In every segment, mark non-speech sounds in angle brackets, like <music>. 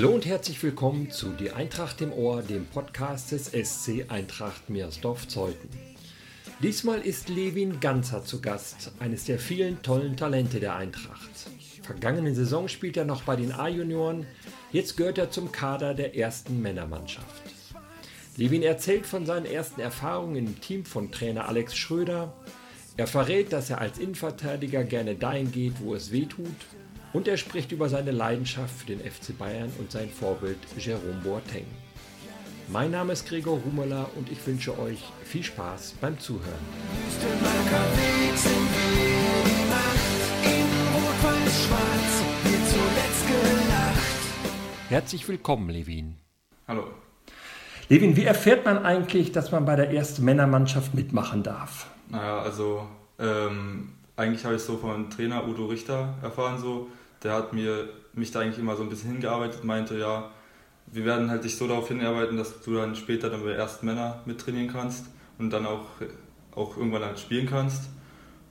Hallo und herzlich willkommen zu Die Eintracht im Ohr, dem Podcast des SC Eintracht Meersdorf-Zeuthen. Diesmal ist Levin Ganzer zu Gast, eines der vielen tollen Talente der Eintracht. Vergangene Saison spielt er noch bei den A-Junioren, jetzt gehört er zum Kader der ersten Männermannschaft. Levin erzählt von seinen ersten Erfahrungen im Team von Trainer Alex Schröder. Er verrät, dass er als Innenverteidiger gerne dahin geht, wo es weh tut und er spricht über seine Leidenschaft für den FC Bayern und sein Vorbild Jerome Boateng. Mein Name ist Gregor Humeler und ich wünsche euch viel Spaß beim Zuhören. Herzlich willkommen, Levin. Hallo. Levin, wie erfährt man eigentlich, dass man bei der ersten Männermannschaft mitmachen darf? Naja, also ähm, eigentlich habe ich so von Trainer Udo Richter erfahren, so. Der hat mir, mich da eigentlich immer so ein bisschen hingearbeitet, meinte, ja, wir werden halt dich so darauf hinarbeiten, dass du dann später dann bei ersten Männer mittrainieren kannst und dann auch, auch irgendwann halt spielen kannst.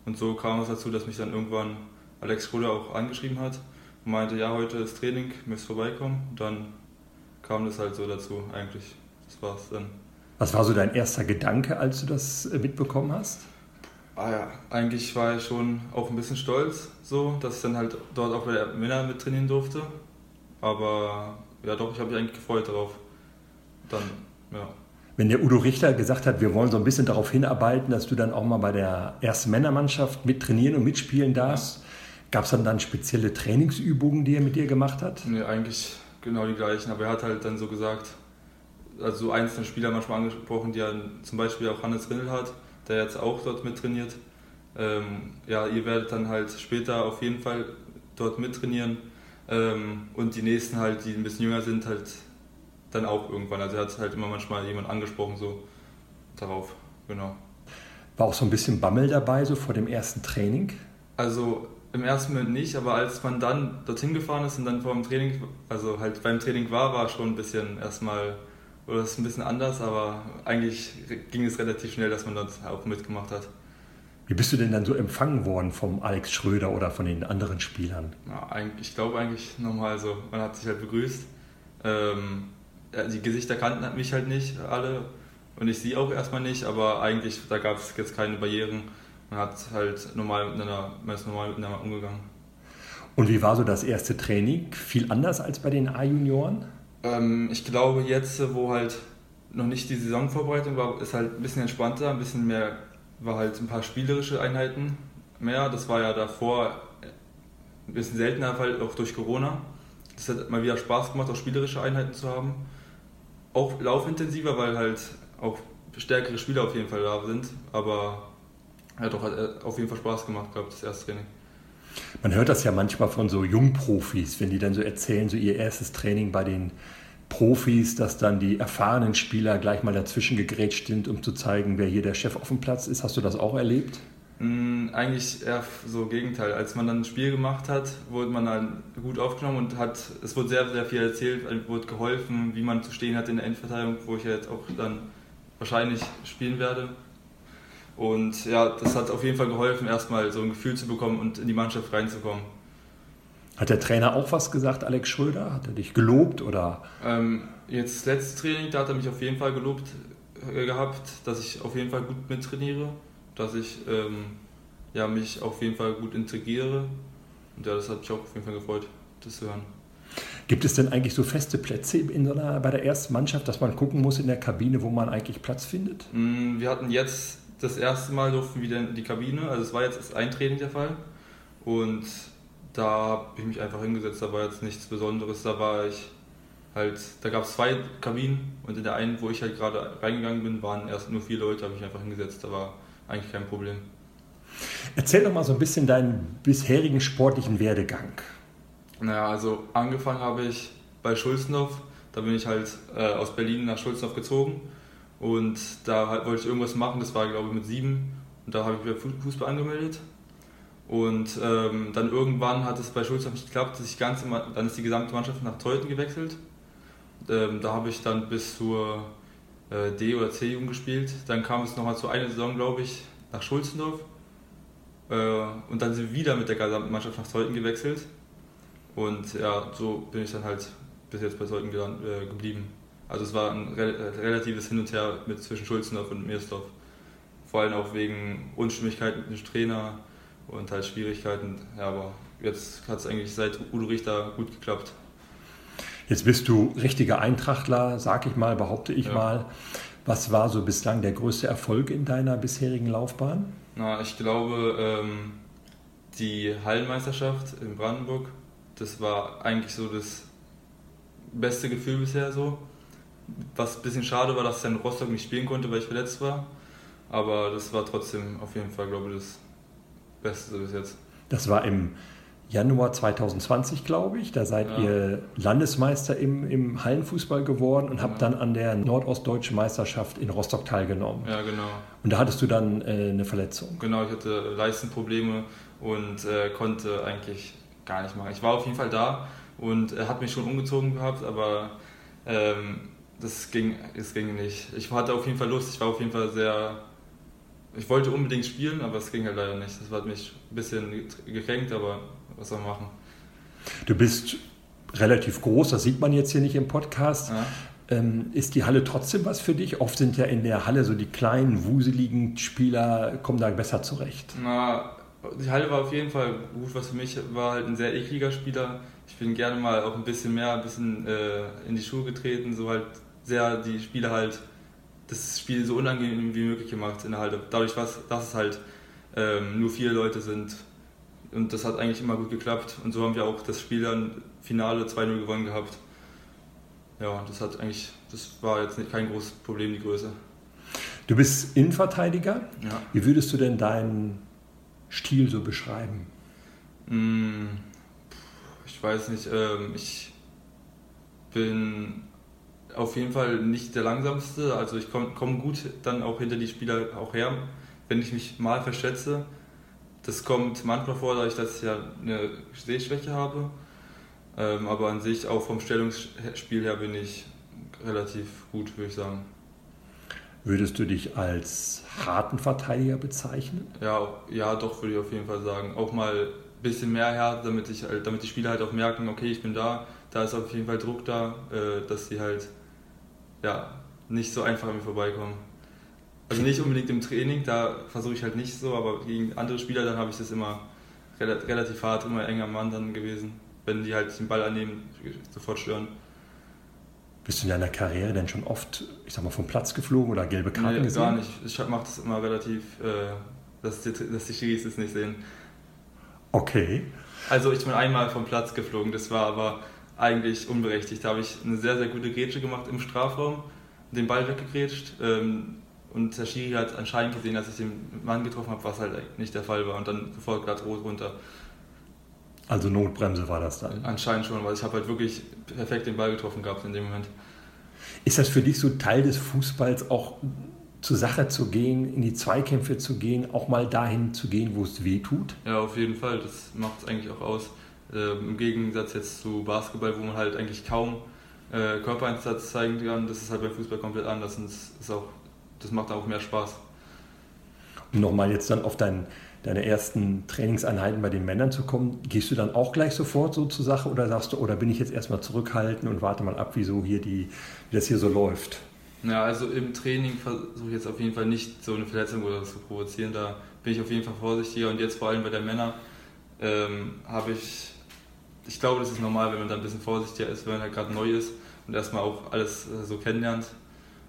Und so kam es dazu, dass mich dann irgendwann Alex Schröder auch angeschrieben hat und meinte, ja, heute ist Training, müsst vorbeikommen. Und dann kam das halt so dazu eigentlich. Das war's dann. Was war so dein erster Gedanke, als du das äh, mitbekommen hast? Ah ja, eigentlich war ich schon auch ein bisschen stolz, so, dass ich dann halt dort auch bei der Männer mit trainieren durfte. Aber ja, doch, ich habe mich eigentlich gefreut darauf. Dann, ja. Wenn der Udo Richter gesagt hat, wir wollen so ein bisschen darauf hinarbeiten, dass du dann auch mal bei der ersten Männermannschaft mit trainieren und mitspielen darfst, gab es dann dann spezielle Trainingsübungen, die er mit dir gemacht hat? Nee, eigentlich genau die gleichen. Aber er hat halt dann so gesagt, also so einzelne Spieler manchmal angesprochen, die ja zum Beispiel auch Hannes Rindl hat, der jetzt auch dort mittrainiert. Ähm, ja, ihr werdet dann halt später auf jeden Fall dort mittrainieren. Ähm, und die nächsten halt, die ein bisschen jünger sind, halt dann auch irgendwann. Also er hat halt immer manchmal jemand angesprochen, so darauf, genau. War auch so ein bisschen Bammel dabei, so vor dem ersten Training? Also im ersten Moment nicht, aber als man dann dorthin gefahren ist und dann vor dem Training, also halt beim Training war, war schon ein bisschen erstmal, oder ist ein bisschen anders, aber eigentlich ging es relativ schnell, dass man das auch mitgemacht hat. Wie bist du denn dann so empfangen worden vom Alex Schröder oder von den anderen Spielern? Ja, ich glaube eigentlich nochmal so, man hat sich halt begrüßt. Ähm, die Gesichter kannten mich halt nicht alle und ich sie auch erstmal nicht, aber eigentlich, da gab es jetzt keine Barrieren. Man hat halt normal miteinander, man ist normal miteinander umgegangen. Und wie war so das erste Training? Viel anders als bei den A-Junioren? Ähm, ich glaube jetzt, wo halt noch nicht die Saisonvorbereitung war, ist halt ein bisschen entspannter, ein bisschen mehr, war halt ein paar spielerische Einheiten mehr. Das war ja davor ein bisschen seltener Fall, auch durch Corona. Das hat mal wieder Spaß gemacht, auch spielerische Einheiten zu haben. Auch laufintensiver, weil halt auch stärkere Spieler auf jeden Fall da sind. Aber ja, doch, hat auf jeden Fall Spaß gemacht gehabt, das erste Training. Man hört das ja manchmal von so Jungprofis, wenn die dann so erzählen, so ihr erstes Training bei den Profis, dass dann die erfahrenen Spieler gleich mal dazwischen gegrätscht sind, um zu zeigen, wer hier der Chef auf dem Platz ist. Hast du das auch erlebt? Mm, Eigentlich eher so Gegenteil. Als man dann ein Spiel gemacht hat, wurde man dann gut aufgenommen und hat, es wurde sehr, sehr viel erzählt, wurde geholfen, wie man zu stehen hat in der Endverteidigung, wo ich jetzt auch dann wahrscheinlich spielen werde. Und ja, das hat auf jeden Fall geholfen, erstmal so ein Gefühl zu bekommen und in die Mannschaft reinzukommen. Hat der Trainer auch was gesagt, Alex Schröder? Hat er dich gelobt oder? Ähm, jetzt das letzte Training, da hat er mich auf jeden Fall gelobt äh, gehabt, dass ich auf jeden Fall gut mittrainiere, dass ich ähm, ja, mich auf jeden Fall gut integriere. Und ja, das hat mich auch auf jeden Fall gefreut, das zu hören. Gibt es denn eigentlich so feste Plätze in so einer, bei der ersten Mannschaft, dass man gucken muss in der Kabine, wo man eigentlich Platz findet? Mm, Wir hatten jetzt das erste Mal durften wir wieder in die Kabine, also es war jetzt ein Training der Fall. Und da habe ich mich einfach hingesetzt, da war jetzt nichts Besonderes. Da war ich halt, da gab es zwei Kabinen und in der einen, wo ich halt gerade reingegangen bin, waren erst nur vier Leute, habe ich mich einfach hingesetzt. Da war eigentlich kein Problem. Erzähl doch mal so ein bisschen deinen bisherigen sportlichen Werdegang. Naja, also angefangen habe ich bei Schulzenhof. Da bin ich halt äh, aus Berlin nach Schulzenhof gezogen. Und da halt wollte ich irgendwas machen, das war glaube ich mit sieben. Und da habe ich wieder Fu- Fußball angemeldet. Und ähm, dann irgendwann hat es bei Schulzenhof nicht geklappt, dass ganze, dann ist die gesamte Mannschaft nach Teuten gewechselt. Ähm, da habe ich dann bis zur äh, D- oder C-Jugend gespielt. Dann kam es nochmal zu einer Saison, glaube ich. nach Schulzendorf äh, und dann sind wir wieder mit der gesamten Mannschaft nach Zeuthen gewechselt. Und ja, so bin ich dann halt bis jetzt bei Zeuthen äh, geblieben. Also es war ein re äh, relatives Hin und Her mit zwischen Schulzendorf und Meersdorf. Vor allem auch wegen Unstimmigkeiten mit dem Trainer und halt Schwierigkeiten. Ja, aber jetzt hat es eigentlich seit Udo Richter gut geklappt. Jetzt bist du richtiger Eintrachtler, sag ich mal, behaupte ich ja. mal. Was war so bislang der größte Erfolg in deiner bisherigen Laufbahn? Na, ich glaube, ähm, die Hallenmeisterschaft in Brandenburg, das war eigentlich so das beste Gefühl bisher so. Was ein bisschen schade war, dass ich in Rostock nicht spielen konnte, weil ich verletzt war. Aber das war trotzdem auf jeden Fall, glaube ich, das Beste bis jetzt. Das war im Januar 2020, glaube ich. Da seid ja. ihr Landesmeister im, im Hallenfußball geworden und habt dann an der Nordostdeutschen Meisterschaft in Rostock teilgenommen. Ja, genau. Und da hattest du dann äh, eine Verletzung. Genau, ich hatte Leistenprobleme und äh, konnte eigentlich gar nicht machen. Ich war auf jeden Fall da und er hat mich schon umgezogen gehabt, aber ähm, das, ging, das ging nicht. Ich hatte auf jeden Fall Lust, ich war auf jeden Fall sehr. Ich wollte unbedingt spielen, aber es ging halt leider nicht. Das hat mich ein bisschen gekränkt, aber was soll man machen? Du bist relativ groß, das sieht man jetzt hier nicht im Podcast. Ja. Ähm, ist die Halle trotzdem was für dich? Oft sind ja in der Halle so die kleinen, wuseligen Spieler, kommen da besser zurecht. Na, die Halle war auf jeden Fall gut, was für mich war halt ein sehr ekliger Spieler. Ich bin gerne mal auch ein bisschen mehr, ein bisschen äh, in die Schuhe getreten, so halt sehr die Spieler halt das Spiel so unangenehm wie möglich gemacht in der Halle. Dadurch, was, dass es halt ähm, nur vier Leute sind, und das hat eigentlich immer gut geklappt. Und so haben wir auch das Spiel dann Finale 2-0 gewonnen gehabt. Ja, das hat eigentlich, das war jetzt nicht kein großes Problem, die Größe. Du bist Innenverteidiger. Ja. Wie würdest du denn deinen Stil so beschreiben? Hm, ich weiß nicht. Ähm, ich bin auf jeden Fall nicht der langsamste. Also ich komme komm gut dann auch hinter die Spieler auch her. Wenn ich mich mal verschätze, das kommt manchmal vor, dadurch, dass ich ja eine Sehschwäche habe. Ähm, aber an sich auch vom Stellungsspiel her bin ich relativ gut, würde ich sagen. Würdest du dich als harten Verteidiger bezeichnen? Ja, ja, doch, würde ich auf jeden Fall sagen. Auch mal ein bisschen mehr Härte, damit, ich, halt, damit die Spieler halt auch merken, okay, ich bin da, da ist auf jeden Fall Druck da, äh, dass sie halt ja, nicht so einfach an mir vorbeikommen. Also nicht unbedingt im Training, da versuche ich halt nicht so, aber gegen andere Spieler dann habe ich das immer relativ hart, immer enger Mann dann gewesen, wenn die halt den Ball annehmen, sofort stören. Bist du in deiner Karriere denn schon oft, ich sag mal, vom Platz geflogen oder gelbe Karten nee, gesehen? gar nicht. Ich mache das immer relativ, äh, dass, die, dass die Schiris es nicht sehen. Okay. Also ich bin einmal vom Platz geflogen, das war aber eigentlich unberechtigt. Da habe ich eine sehr, sehr gute Grätsche gemacht im Strafraum, den Ball weggegrätscht. Ähm, und der Schiri hat anscheinend gesehen, dass ich den Mann getroffen habe, was halt nicht der Fall war. Und dann sofort glatt rot runter. Also Notbremse war das dann? Anscheinend schon, weil ich habe halt wirklich perfekt den Ball getroffen gehabt in dem Moment. Ist das für dich so Teil des Fußballs, auch zur Sache zu gehen, in die Zweikämpfe zu gehen, auch mal dahin zu gehen, wo es weh tut? Ja, auf jeden Fall. Das macht es eigentlich auch aus. Ähm, Im Gegensatz jetzt zu Basketball, wo man halt eigentlich kaum äh, Körpereinsatz zeigen kann, das ist halt beim Fußball komplett anders und es ist auch das macht auch mehr Spaß. Um nochmal jetzt dann auf dein, deine ersten Trainingseinheiten bei den Männern zu kommen, gehst du dann auch gleich sofort so zur Sache oder sagst du, oder bin ich jetzt erstmal zurückhalten und warte mal ab, wie, so hier die, wie das hier so läuft? Ja, also im Training versuche ich jetzt auf jeden Fall nicht so eine Verletzung oder so zu provozieren. Da bin ich auf jeden Fall vorsichtiger und jetzt vor allem bei den Männern ähm, habe ich, ich glaube, das ist normal, wenn man da ein bisschen vorsichtiger ist, wenn man halt gerade neu ist und erstmal auch alles äh, so kennenlernt.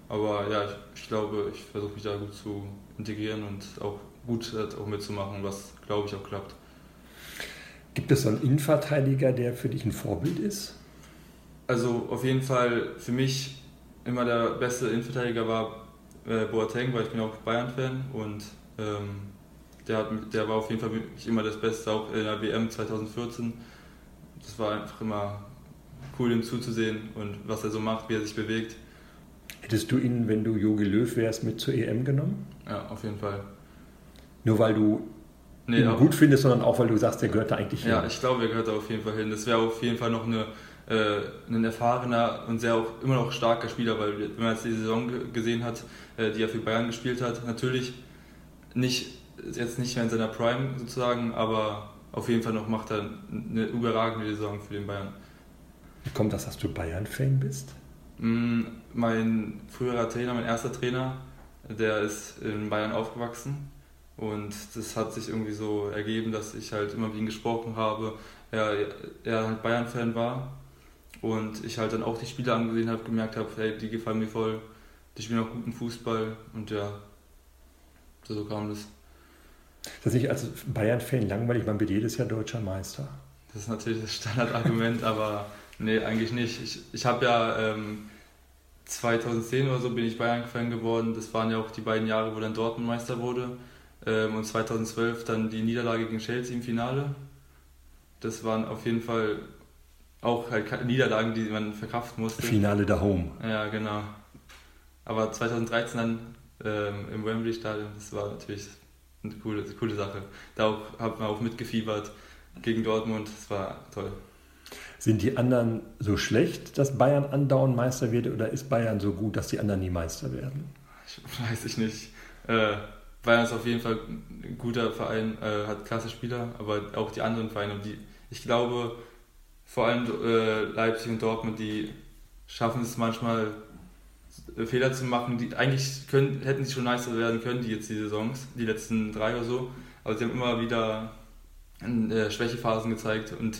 Aber ja, ich, ich glaube, ich versuche mich da gut zu integrieren und auch gut auch mitzumachen, was glaube ich auch klappt. Gibt es so einen Innenverteidiger, der für dich ein Vorbild ist? Also auf jeden Fall für mich immer der beste Innenverteidiger war äh, Boateng, weil ich bin auch Bayern-Fan und ähm, der, hat, der war auf jeden Fall wirklich immer das Beste, auch in der WM 2014. Das war einfach immer cool, ihm zuzusehen und was er so macht, wie er sich bewegt. Hättest du ihn, wenn du Jogi Löw wärst, mit zur EM genommen? Ja, auf jeden Fall. Nur weil du nee, ihn gut findest, sondern auch weil du sagst, der gehört da eigentlich hin. Ja, ich glaube, er gehört da auf jeden Fall hin. Das wäre auf jeden Fall noch eine, äh, ein erfahrener und sehr auch immer noch starker Spieler, weil wenn man jetzt die Saison gesehen hat, äh, die er für Bayern gespielt hat, natürlich nicht, jetzt nicht mehr in seiner Prime sozusagen, aber auf jeden Fall noch macht er eine überragende Saison für den Bayern. Wie kommt das, dass du Bayern-Fan bist? Mm, Mein früherer Trainer, mein erster Trainer, der ist in Bayern aufgewachsen und das hat sich irgendwie so ergeben, dass ich halt immer mit ihm gesprochen habe. Er, er halt Bayern-Fan war und ich halt dann auch die Spiele angesehen habe, gemerkt habe, hey, die gefallen mir voll, die spielen auch guten Fußball und ja, so kam das. Ist das nicht als Bayern-Fan langweilig? Man wird jedes Jahr deutscher Meister. Das ist natürlich das Standardargument, <laughs> aber nee, eigentlich nicht. Ich, ich habe ja ähm, 2010 oder so bin ich Bayern-Fan geworden. Das waren ja auch die beiden Jahre, wo dann Dortmund Meister wurde. Ähm, und 2012 dann die Niederlage gegen Chelsea im Finale. Das waren auf jeden Fall auch halt Niederlagen, die man verkraften musste. Finale da Home. Ja, genau. Aber 2013 dann ähm, im Wembley Stadion, das war natürlich eine coole, eine coole Sache. Da auch, hat man auch mitgefiebert gegen Dortmund, das war toll. Sind die anderen so schlecht, dass Bayern andauernd Meister wird, oder ist Bayern so gut, dass die anderen nie Meister werden? Ich weiß ich nicht. Äh, Bayern ist auf jeden Fall ein guter Verein, äh, hat klasse Spieler, aber auch die anderen Vereine, die, ich glaube, vor allem äh, Leipzig und Dortmund, die schaffen es manchmal, Fehler zu machen, die eigentlich können, hätten sie schon nicer werden können, die jetzt die Saisons, die letzten drei oder so, aber sie haben immer wieder äh, Schwächephasen gezeigt und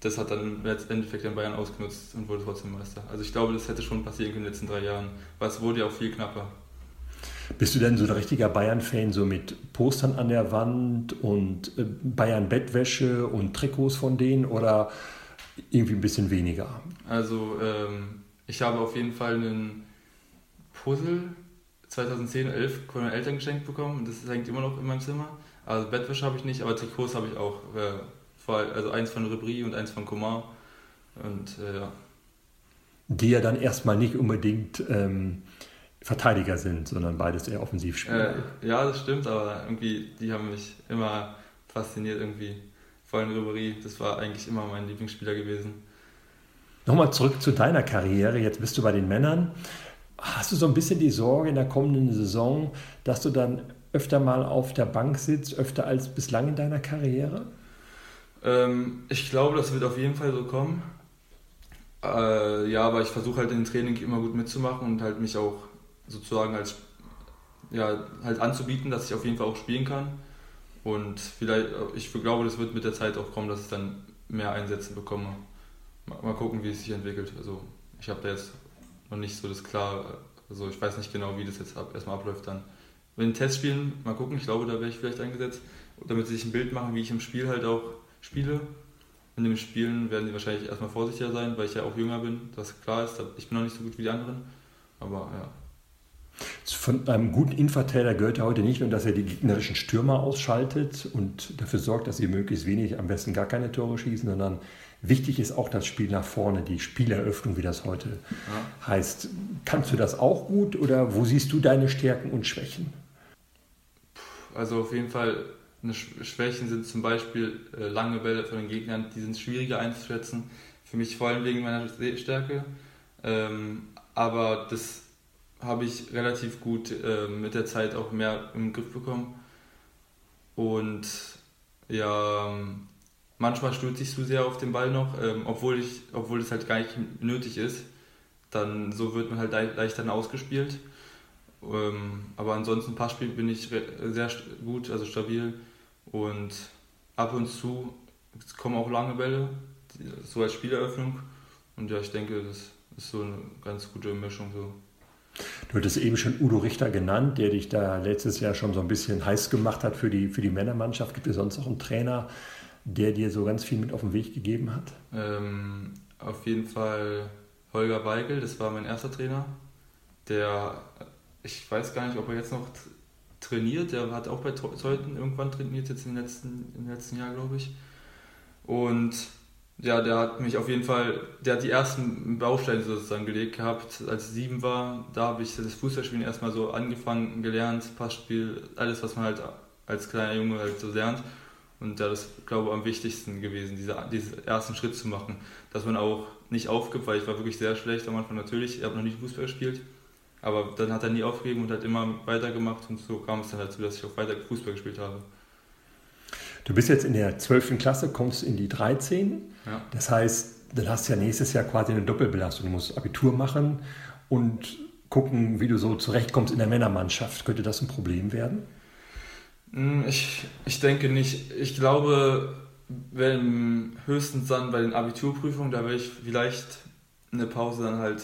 das hat dann im Endeffekt den Bayern ausgenutzt und wurde trotzdem Meister. Also ich glaube, das hätte schon passieren können in den letzten drei Jahren, weil es wurde ja auch viel knapper. Bist du denn so ein richtiger Bayern-Fan, so mit Postern an der Wand und äh, Bayern-Bettwäsche und Trikots von denen oder irgendwie ein bisschen weniger? Also ähm, ich habe auf jeden Fall einen Puzzle 2010, 11 von meinen Eltern geschenkt bekommen und das hängt immer noch in meinem Zimmer. Also Bettwäsche habe ich nicht, aber Trikots habe ich auch. Äh, also eins von Ribéry und eins von Coman. Und äh, ja. Die ja dann erstmal nicht unbedingt ähm, Verteidiger sind, sondern beides eher Offensivspieler. Äh, ja, das stimmt, aber irgendwie, die haben mich immer fasziniert irgendwie. Vor allem Ribéry, das war eigentlich immer mein Lieblingsspieler gewesen. Nochmal zurück zu deiner Karriere. Jetzt bist du bei den Männern. Hast du so ein bisschen die Sorge in der kommenden Saison, dass du dann öfter mal auf der Bank sitzt, öfter als bislang in deiner Karriere? Ähm, ich glaube, das wird auf jeden Fall so kommen. Äh, ja, aber ich versuche halt im Training immer gut mitzumachen und halt mich auch sozusagen als ja, halt anzubieten, dass ich auf jeden Fall auch spielen kann. Und vielleicht, ich glaube, das wird mit der Zeit auch kommen, dass ich dann mehr Einsätze bekomme. Mal gucken, wie es sich entwickelt. Also ich habe da jetzt noch nicht so das klar, also ich weiß nicht genau, wie das jetzt ab, erstmal abläuft dann. Wenn Testspielen, mal gucken, ich glaube, da wäre ich vielleicht eingesetzt, damit sie sich ein Bild machen, wie ich im Spiel halt auch spiele. In den Spielen werden sie wahrscheinlich erstmal vorsichtiger sein, weil ich ja auch jünger bin, das klar ist. Ich bin noch nicht so gut wie die anderen, aber ja. Von einem guten Innenverteidiger gehört ja heute nicht nur, dass er die gegnerischen Stürmer ausschaltet und dafür sorgt, dass sie möglichst wenig, am besten gar keine Tore schießen, sondern wichtig ist auch das Spiel nach vorne, die Spieleröffnung, wie das heute ja. heißt. Kannst du das auch gut oder wo siehst du deine Stärken und Schwächen? Also auf jeden Fall, Schwächen sind zum Beispiel äh, lange Bälle von den Gegnern, die sind schwieriger einzuschätzen. Für mich vor allem wegen meiner Stärke. Ähm, aber das habe ich relativ gut äh, mit der Zeit auch mehr im Griff bekommen. Und ja, manchmal stürze ich zu sehr auf den Ball noch, ähm, obwohl, ich, obwohl es halt gar nicht nötig ist. Dann so wird man halt le leichter dann ausgespielt. Ähm, aber ansonsten Passspiel bin ich sehr gut, also stabil. Und ab und zu kommen auch lange Bälle, so als Spieleröffnung. Und ja, ich denke, das ist so eine ganz gute Mischung so. Du hattest eben schon Udo Richter genannt, der dich da letztes Jahr schon so ein bisschen heiß gemacht hat für die, für die Männermannschaft. Gibt es sonst noch einen Trainer, der dir so ganz viel mit auf den Weg gegeben hat? Ähm, auf jeden Fall Holger Weigel, das war mein erster Trainer. Der, ich weiß gar nicht, ob er jetzt noch trainiert, der hat auch bei Zeuthen irgendwann trainiert, jetzt im letzten, im letzten Jahr, glaube ich. Und ja, der hat mich auf jeden Fall, der hat die ersten Bausteine sozusagen gelegt gehabt, als ich sieben war. Da habe ich das Fußballspielen erstmal so angefangen, gelernt, Passspiel, alles, was man halt als kleiner Junge halt so lernt. Und da ist, glaube ich, am wichtigsten gewesen, diese, diesen ersten Schritt zu machen. Dass man auch nicht aufgibt, weil ich war wirklich sehr schlecht am Anfang natürlich. Ich habe noch nie Fußball gespielt. Aber dann hat er nie aufgegeben und hat immer weitergemacht und so kam es dann dazu, dass ich auch weiter Fußball gespielt habe. Du bist jetzt in der 12. Klasse, kommst in die 13. Ja. Das heißt, dann hast du ja nächstes Jahr quasi eine Doppelbelastung. Du musst Abitur machen und gucken, wie du so zurechtkommst in der Männermannschaft. Könnte das ein Problem werden? Hm, Ich, ich denke nicht. Ich glaube, wenn höchstens dann bei den Abiturprüfungen, da werde ich vielleicht eine Pause dann halt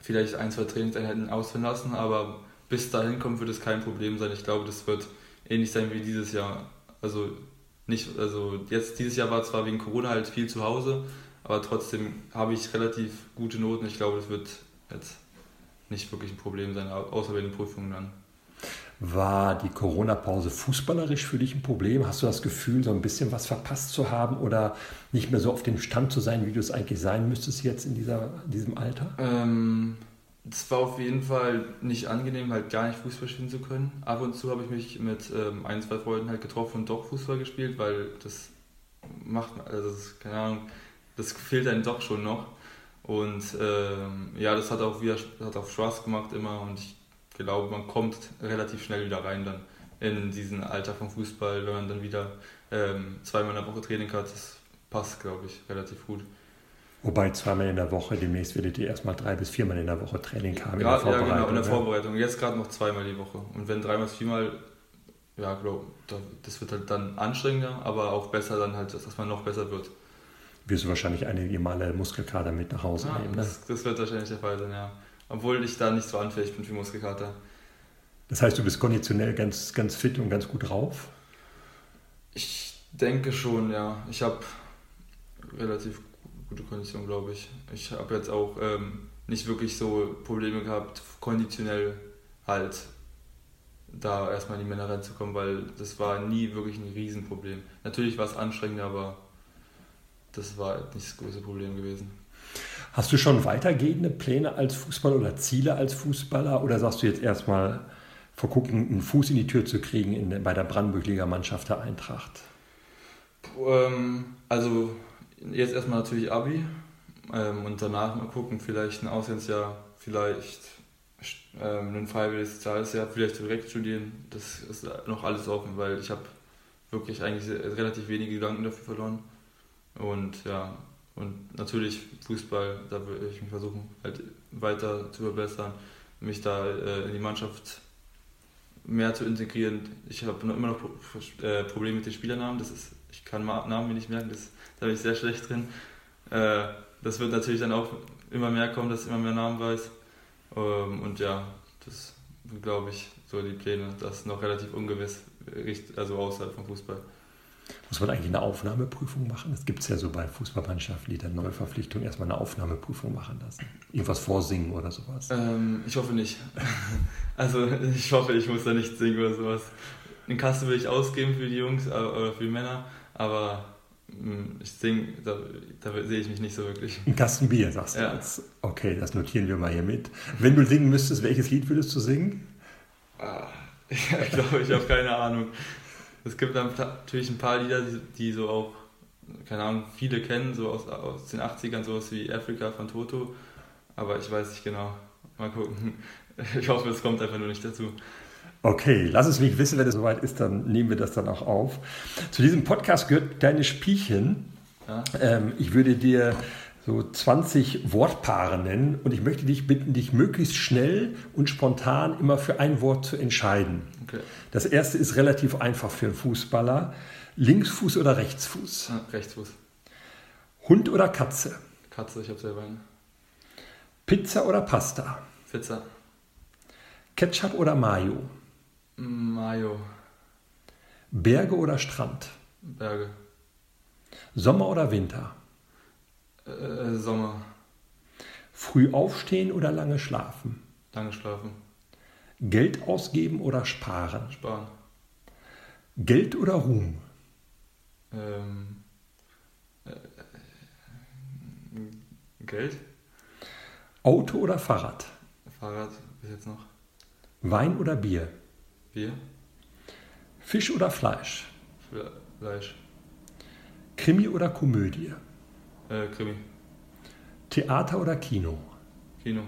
vielleicht ein, zwei Trainingseinheiten ausfallen lassen, aber bis dahin kommt, wird es kein Problem sein. Ich glaube, das wird ähnlich sein wie dieses Jahr. Also nicht, also jetzt dieses Jahr war zwar wegen Corona halt viel zu Hause, aber trotzdem habe ich relativ gute Noten. Ich glaube, das wird jetzt nicht wirklich ein Problem sein, au- außer bei den Prüfungen dann. War die Corona-Pause fußballerisch für dich ein Problem? Hast du das Gefühl, so ein bisschen was verpasst zu haben oder nicht mehr so auf dem Stand zu sein, wie du es eigentlich sein müsstest jetzt in dieser, diesem Alter? Ähm, es war auf jeden Fall nicht angenehm, halt gar nicht Fußball spielen zu können. Ab und zu habe ich mich mit ähm, ein, zwei Freunden halt getroffen und doch Fußball gespielt, weil das macht, also das, keine Ahnung, das fehlt einem doch schon noch. Und ähm, ja, das hat auch wieder hat auch Spaß gemacht immer und ich glaube, man kommt relativ schnell wieder rein dann in diesen Alter vom Fußball, wenn man dann wieder ähm, zweimal in der Woche Training hat. Das passt, glaube ich, relativ gut. Wobei zweimal in der Woche, demnächst werdet ihr erstmal drei bis viermal in der Woche Training haben. Ja, ja, genau, in der ja. Vorbereitung. Jetzt gerade noch zweimal die Woche. Und wenn dreimal, viermal, ja, glaube das wird halt dann anstrengender, aber auch besser dann halt, dass man noch besser wird. Wirst du wahrscheinlich einige Male Muskelkater mit nach Hause Ja, nehmen. Ne? das, das wird wahrscheinlich der Fall sein, ja. Obwohl ich da nicht so anfällig bin für Muskelkater. Das heißt, du bist konditionell ganz, ganz fit und ganz gut drauf. Ich denke schon, ja. Ich habe relativ gute Kondition, glaube ich. Ich habe jetzt auch ähm, nicht wirklich so Probleme gehabt, konditionell halt da erstmal in die Männer reinzukommen, weil das war nie wirklich ein Riesenproblem. Natürlich war es anstrengend, aber das war nicht das größte Problem gewesen. Hast du schon weitergehende Pläne als Fußballer oder Ziele als Fußballer? Oder sagst du jetzt erstmal vergucken, einen Fuß in die Tür zu kriegen in, bei der Brandenburg-Liga-Mannschaft der Eintracht? Ähm, also jetzt erstmal natürlich Abi ähm, und danach mal gucken, vielleicht ein Auslandsjahr, vielleicht ähm, ein freiwilliges soziales vielleicht direkt studieren. Das ist noch alles offen, weil ich habe wirklich eigentlich relativ wenige Gedanken dafür verloren. Und ja, und natürlich Fußball, da würde ich mich versuchen, halt weiter zu verbessern, mich da äh, in die Mannschaft mehr zu integrieren. Ich habe immer noch äh, Probleme mit den Spielernamen, das ist, ich kann Namen nicht merken, das, da bin ich sehr schlecht drin. Äh, das wird natürlich dann auch immer mehr kommen, dass ich immer mehr Namen weiß. Ähm, und ja, das glaube ich, so die Pläne. Das ist noch relativ ungewiss, also außerhalb vom Fußball. Muss man eigentlich eine Aufnahmeprüfung machen? Das gibt es ja so bei Fußballmannschaften, die dann Neuverpflichtung erstmal eine Aufnahmeprüfung machen lassen. Irgendwas vorsingen oder sowas. Ähm, ich hoffe nicht. <laughs> Also ich hoffe, ich muss da nicht singen oder sowas. Eine Kasse will ich ausgeben für die Jungs äh, oder für die Männer, aber mh, ich singe, da, da sehe ich mich nicht so wirklich. Ein Kasten Bier, sagst du Ja. jetzt. Okay, das notieren wir mal hier mit. Wenn du singen müsstest, welches Lied würdest du singen? Ah, <laughs> ich glaube, ich habe keine Ahnung. Es gibt dann natürlich ein paar Lieder, die, die so auch, keine Ahnung, viele kennen, so aus, aus den 80ern, sowas wie Africa von Toto, aber ich weiß nicht genau. Mal gucken. <laughs> Ich hoffe, es kommt einfach nur nicht dazu. Okay, lass es mich wissen, wenn es soweit ist, dann nehmen wir das dann auch auf. Zu diesem Podcast gehört deine Spielchen. Ja? Ähm, ich würde dir so 20 Wortpaare nennen und ich möchte dich bitten, dich möglichst schnell und spontan immer für ein Wort zu entscheiden. Okay. Das erste ist relativ einfach für einen Fußballer. Linksfuß oder Rechtsfuß? Ah, Rechtsfuß. Hund oder Katze? Katze, ich habe selber einen. Pizza oder Pasta? Pizza. Ketchup oder Mayo? Mayo. Berge oder Strand? Berge. Sommer oder Winter? Äh, Sommer. Früh aufstehen oder lange schlafen? Lange schlafen. Geld ausgeben oder sparen? Sparen. Geld oder Ruhm? Ähm, äh, Geld. Auto oder Fahrrad? Fahrrad bis jetzt noch. Wein oder Bier? Bier. Fisch oder Fleisch? Fle- Fleisch. Krimi oder Komödie? Äh, Krimi. Theater oder Kino? Kino.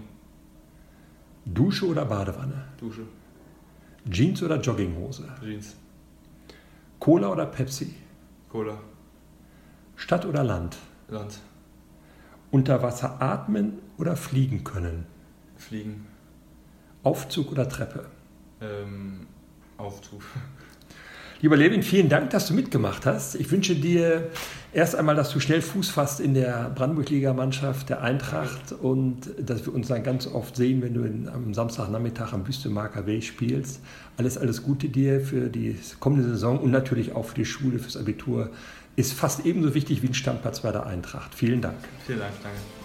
Dusche oder Badewanne? Dusche, Jeans oder Jogginghose? Jeans, Cola oder Pepsi? Cola, Stadt oder Land? Land, Unter Wasser atmen oder fliegen können? Fliegen, Aufzug oder Treppe? ähm, Aufzug. <laughs> Lieber Levin, vielen Dank, dass du mitgemacht hast. Ich wünsche dir erst einmal, dass du schnell Fuß fasst in der Brandenburg-Liga-Mannschaft der Eintracht und dass wir uns dann ganz oft sehen, wenn du in, am Samstagnachmittag am Büstemarker Weg spielst. Alles, alles Gute dir für die kommende Saison und natürlich auch für die Schule, fürs Abitur. Ist fast ebenso wichtig wie ein Stammplatz bei der Eintracht. Vielen Dank. Vielen Dank, danke.